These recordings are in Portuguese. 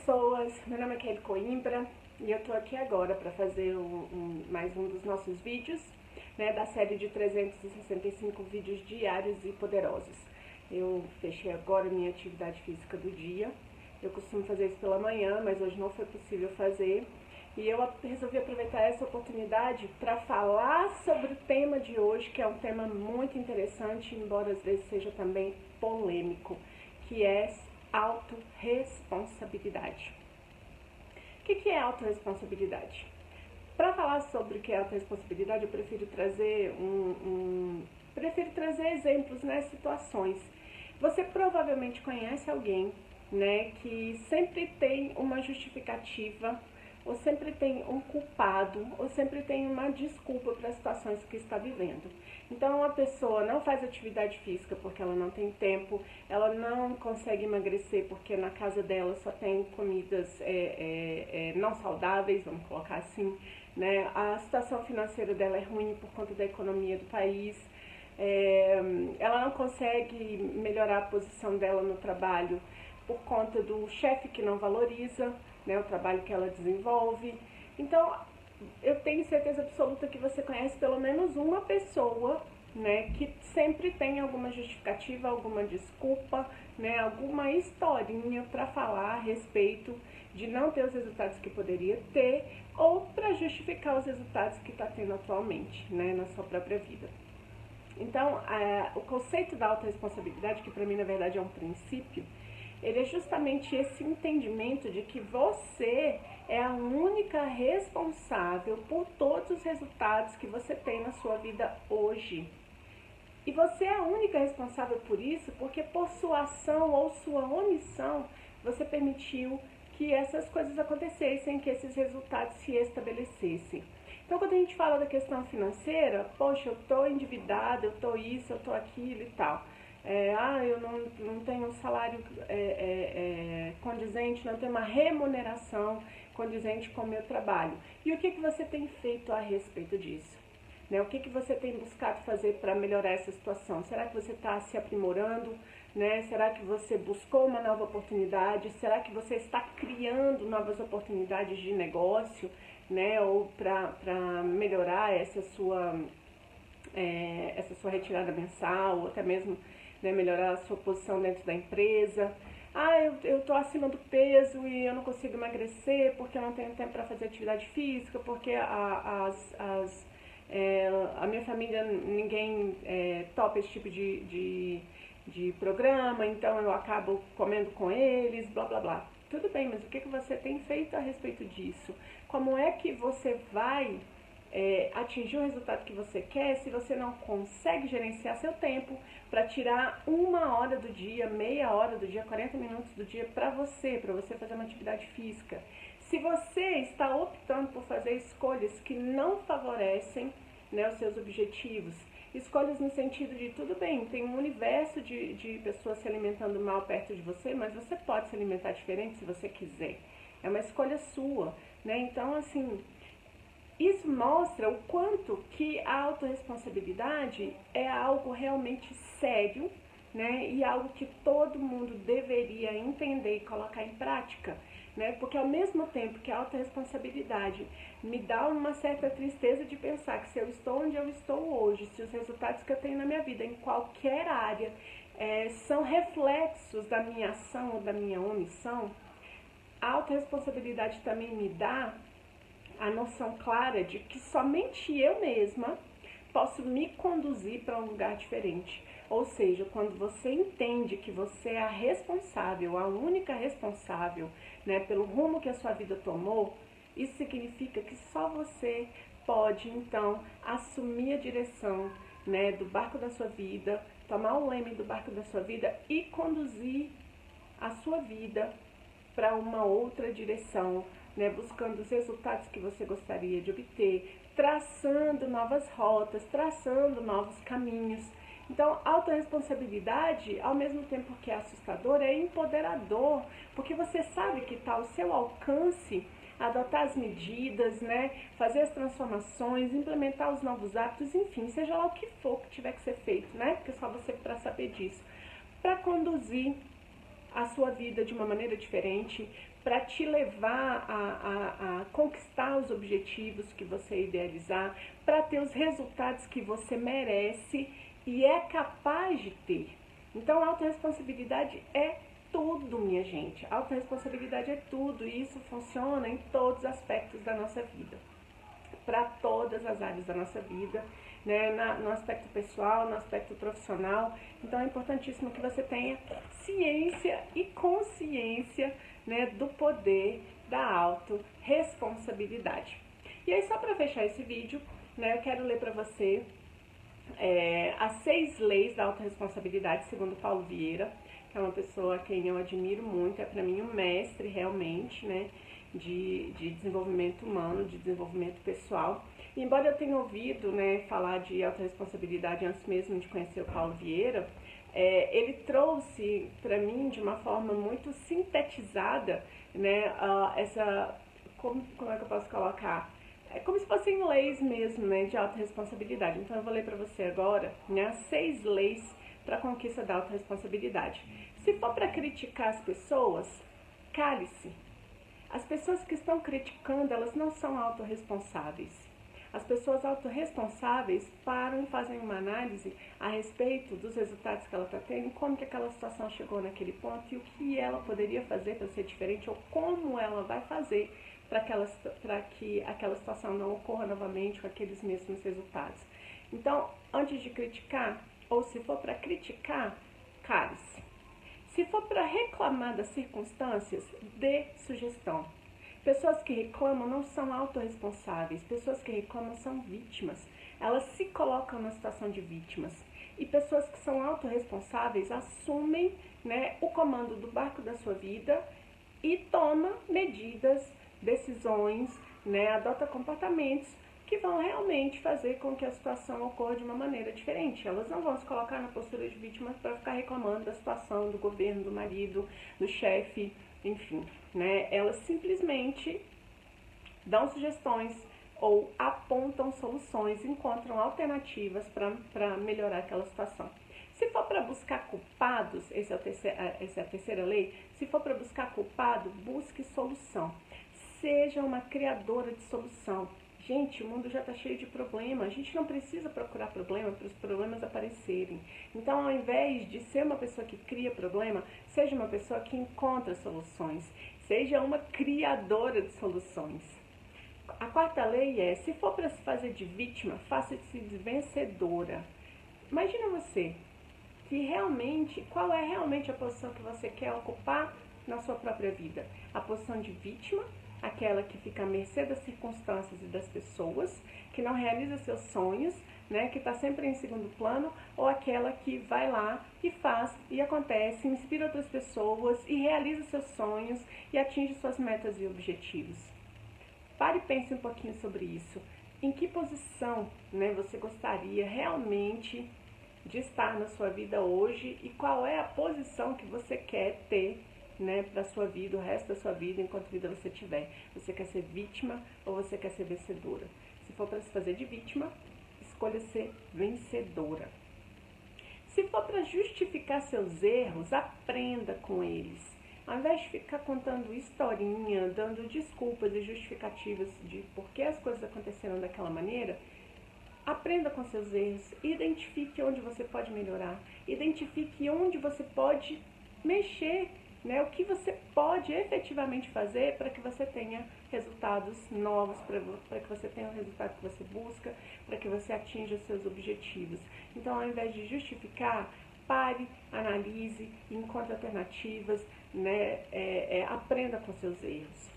pessoas, meu nome é Kelly Coimbra e eu tô aqui agora para fazer um, um, mais um dos nossos vídeos, né, da série de 365 vídeos diários e poderosos. Eu fechei agora minha atividade física do dia, eu costumo fazer isso pela manhã, mas hoje não foi possível fazer. E eu resolvi aproveitar essa oportunidade para falar sobre o tema de hoje, que é um tema muito interessante, embora às vezes seja também polêmico, que é autorresponsabilidade. O que é autorresponsabilidade? Para falar sobre o que é autorresponsabilidade, eu prefiro trazer um, um prefiro trazer exemplos, né, situações. Você provavelmente conhece alguém, né, que sempre tem uma justificativa ou sempre tem um culpado, ou sempre tem uma desculpa para as situações que está vivendo. Então, a pessoa não faz atividade física porque ela não tem tempo, ela não consegue emagrecer porque na casa dela só tem comidas é, é, é, não saudáveis, vamos colocar assim, né? A situação financeira dela é ruim por conta da economia do país. É, ela não consegue melhorar a posição dela no trabalho por conta do chefe que não valoriza né, o trabalho que ela desenvolve. Então, eu tenho certeza absoluta que você conhece pelo menos uma pessoa né, que sempre tem alguma justificativa, alguma desculpa, né, alguma historinha para falar a respeito de não ter os resultados que poderia ter ou para justificar os resultados que está tendo atualmente né, na sua própria vida. Então, o conceito da autorresponsabilidade, que para mim na verdade é um princípio, ele é justamente esse entendimento de que você é a única responsável por todos os resultados que você tem na sua vida hoje. E você é a única responsável por isso porque por sua ação ou sua omissão você permitiu que essas coisas acontecessem, que esses resultados se estabelecessem. Então, quando a gente fala da questão financeira, poxa, eu estou endividada, eu estou isso, eu estou aquilo e tal é, ah, eu não, não tenho um salário é, é, é, condizente, não tenho uma remuneração condizente com o meu trabalho. E o que, que você tem feito a respeito disso? Né? O que, que você tem buscado fazer para melhorar essa situação? Será que você está se aprimorando? Né? Será que você buscou uma nova oportunidade? Será que você está criando novas oportunidades de negócio? Né? Ou para melhorar essa sua, é, essa sua retirada mensal, ou até mesmo né, melhorar a sua posição dentro da empresa. Ah, eu estou acima do peso e eu não consigo emagrecer porque eu não tenho tempo para fazer atividade física, porque a, as, as, é, a minha família, ninguém é, topa esse tipo de, de, de programa, então eu acabo comendo com eles, blá blá blá. Tudo bem, mas o que, que você tem feito a respeito disso? Como é que você vai é, atingir o resultado que você quer se você não consegue gerenciar seu tempo para tirar uma hora do dia, meia hora do dia, 40 minutos do dia para você, para você fazer uma atividade física. Se você está optando por fazer escolhas que não favorecem né, os seus objetivos, escolhas no sentido de tudo bem, tem um universo de, de pessoas se alimentando mal perto de você, mas você pode se alimentar diferente se você quiser. É uma escolha sua, né? Então, assim, isso mostra o quanto que a autorresponsabilidade é algo realmente sério, né? E algo que todo mundo deveria entender e colocar em prática, né? Porque ao mesmo tempo que a autorresponsabilidade me dá uma certa tristeza de pensar que se eu estou onde eu estou hoje, se os resultados que eu tenho na minha vida, em qualquer área, é, são reflexos da minha ação ou da minha omissão, a autorresponsabilidade também me dá a noção clara de que somente eu mesma posso me conduzir para um lugar diferente. Ou seja, quando você entende que você é a responsável, a única responsável né, pelo rumo que a sua vida tomou, isso significa que só você pode então assumir a direção né, do barco da sua vida, tomar o leme do barco da sua vida e conduzir a sua vida para uma outra direção, né, buscando os resultados que você gostaria de obter, traçando novas rotas, traçando novos caminhos. Então, autorresponsabilidade, ao mesmo tempo que é assustador, é empoderador, porque você sabe que está ao seu alcance adotar as medidas, né, fazer as transformações, implementar os novos hábitos, enfim, seja lá o que for que tiver que ser feito, né, porque só você para saber disso, para conduzir a sua vida de uma maneira diferente, para te levar a, a, a, conquistar os objetivos que você idealizar, para ter os resultados que você merece e é capaz de ter. Então, a autorresponsabilidade é tudo, minha gente. A autorresponsabilidade é tudo e isso funciona em todos os aspectos da nossa vida, para todas as áreas da nossa vida né, na, no aspecto pessoal, no aspecto profissional. Então é importantíssimo que você tenha ciência e consciência né, do poder da autorresponsabilidade. E aí, só para fechar esse vídeo, né, eu quero ler para você é, as seis leis da autorresponsabilidade, segundo Paulo Vieira, que é uma pessoa a quem eu admiro muito, é para mim um mestre realmente, né, de, de desenvolvimento humano, de desenvolvimento pessoal. E embora eu tenha ouvido né, falar de autorresponsabilidade antes mesmo de conhecer o Paulo Vieira, é, ele trouxe para mim de uma forma muito sintetizada né, uh, essa. Como, como é que eu posso colocar? É como se fossem leis mesmo né, de autorresponsabilidade. Então eu vou ler para você agora né, seis leis para a conquista da autorresponsabilidade. Se for para criticar as pessoas, cale-se. As pessoas que estão criticando, elas não são autorresponsáveis. As pessoas autorresponsáveis param e fazem uma análise a respeito dos resultados que ela está tendo, como que aquela situação chegou naquele ponto e o que ela poderia fazer para ser diferente ou como ela vai fazer para que aquela situação não ocorra novamente com aqueles mesmos resultados. Então, antes de criticar, ou se for para criticar, cale-se. Se for para reclamar das circunstâncias, dê sugestão. Pessoas que reclamam não são autorresponsáveis, pessoas que reclamam são vítimas. Elas se colocam na situação de vítimas. E pessoas que são autorresponsáveis assumem né, o comando do barco da sua vida e toma medidas, decisões, né, adota comportamentos que vão realmente fazer com que a situação ocorra de uma maneira diferente. Elas não vão se colocar na postura de vítimas para ficar reclamando da situação do governo, do marido, do chefe, enfim, né? Elas simplesmente dão sugestões ou apontam soluções, encontram alternativas para melhorar aquela situação. Se for para buscar culpados, esse é terceiro, essa é a terceira lei, se for para buscar culpado, busque solução. Seja uma criadora de solução. Gente, o mundo já está cheio de problemas. A gente não precisa procurar problema para os problemas aparecerem. Então, ao invés de ser uma pessoa que cria problema, seja uma pessoa que encontra soluções. Seja uma criadora de soluções. A quarta lei é: se for para se fazer de vítima, faça-se de vencedora. Imagina você que realmente, qual é realmente a posição que você quer ocupar na sua própria vida? A posição de vítima aquela que fica à mercê das circunstâncias e das pessoas, que não realiza seus sonhos, né, que está sempre em segundo plano, ou aquela que vai lá e faz e acontece, inspira outras pessoas e realiza seus sonhos e atinge suas metas e objetivos. Pare e pense um pouquinho sobre isso. Em que posição né, você gostaria realmente de estar na sua vida hoje e qual é a posição que você quer ter né, para sua vida, o resto da sua vida, enquanto vida você tiver. Você quer ser vítima ou você quer ser vencedora? Se for para se fazer de vítima, escolha ser vencedora. Se for para justificar seus erros, aprenda com eles. Ao invés de ficar contando historinha, dando desculpas e justificativas de por que as coisas aconteceram daquela maneira, aprenda com seus erros, identifique onde você pode melhorar, identifique onde você pode mexer né, o que você pode efetivamente fazer para que você tenha resultados novos, para que você tenha o resultado que você busca, para que você atinja os seus objetivos. Então, ao invés de justificar, pare, analise, encontre alternativas, né, é, é, aprenda com seus erros.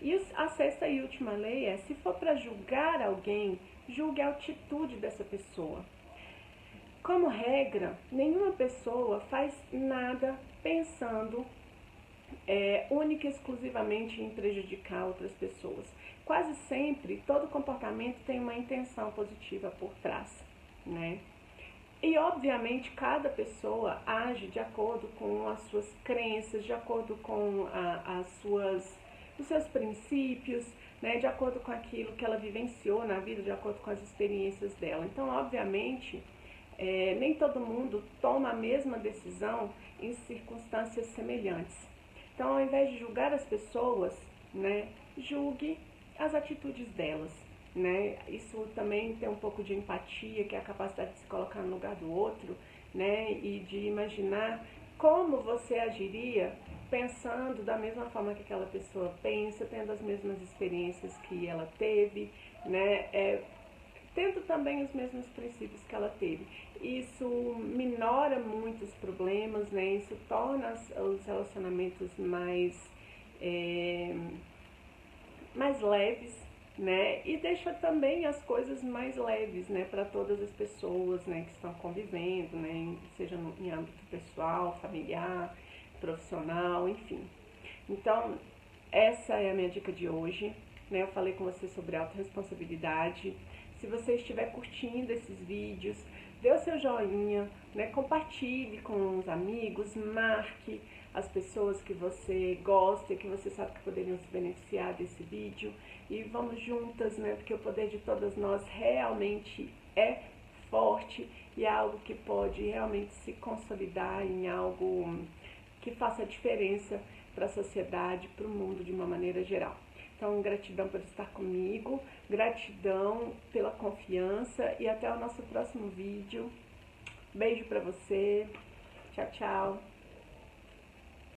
E a sexta e última lei é: se for para julgar alguém, julgue a atitude dessa pessoa. Como regra, nenhuma pessoa faz nada pensando é, única e exclusivamente em prejudicar outras pessoas. Quase sempre, todo comportamento tem uma intenção positiva por trás, né? E, obviamente, cada pessoa age de acordo com as suas crenças, de acordo com a, as suas, os seus princípios, né? de acordo com aquilo que ela vivenciou na vida, de acordo com as experiências dela. Então, obviamente, é, nem todo mundo toma a mesma decisão em circunstâncias semelhantes. Então, ao invés de julgar as pessoas, né, julgue as atitudes delas. Né? Isso também tem um pouco de empatia, que é a capacidade de se colocar no lugar do outro, né? E de imaginar como você agiria pensando da mesma forma que aquela pessoa pensa, tendo as mesmas experiências que ela teve, né? É, tendo também os mesmos princípios que ela teve. Isso minora muitos problemas, né? Isso torna os relacionamentos mais, é, mais leves, né? E deixa também as coisas mais leves, né? Para todas as pessoas, né? Que estão convivendo, né? Seja no, em âmbito pessoal, familiar, profissional, enfim. Então, essa é a minha dica de hoje. Né? Eu falei com você sobre autorresponsabilidade. Se você estiver curtindo esses vídeos, dê o seu joinha, né? compartilhe com os amigos, marque as pessoas que você gosta e que você sabe que poderiam se beneficiar desse vídeo. E vamos juntas, né? Porque o poder de todas nós realmente é forte e é algo que pode realmente se consolidar em algo que faça diferença para a sociedade, para o mundo de uma maneira geral. Então, gratidão por estar comigo, gratidão pela confiança e até o nosso próximo vídeo. Beijo para você. Tchau, tchau.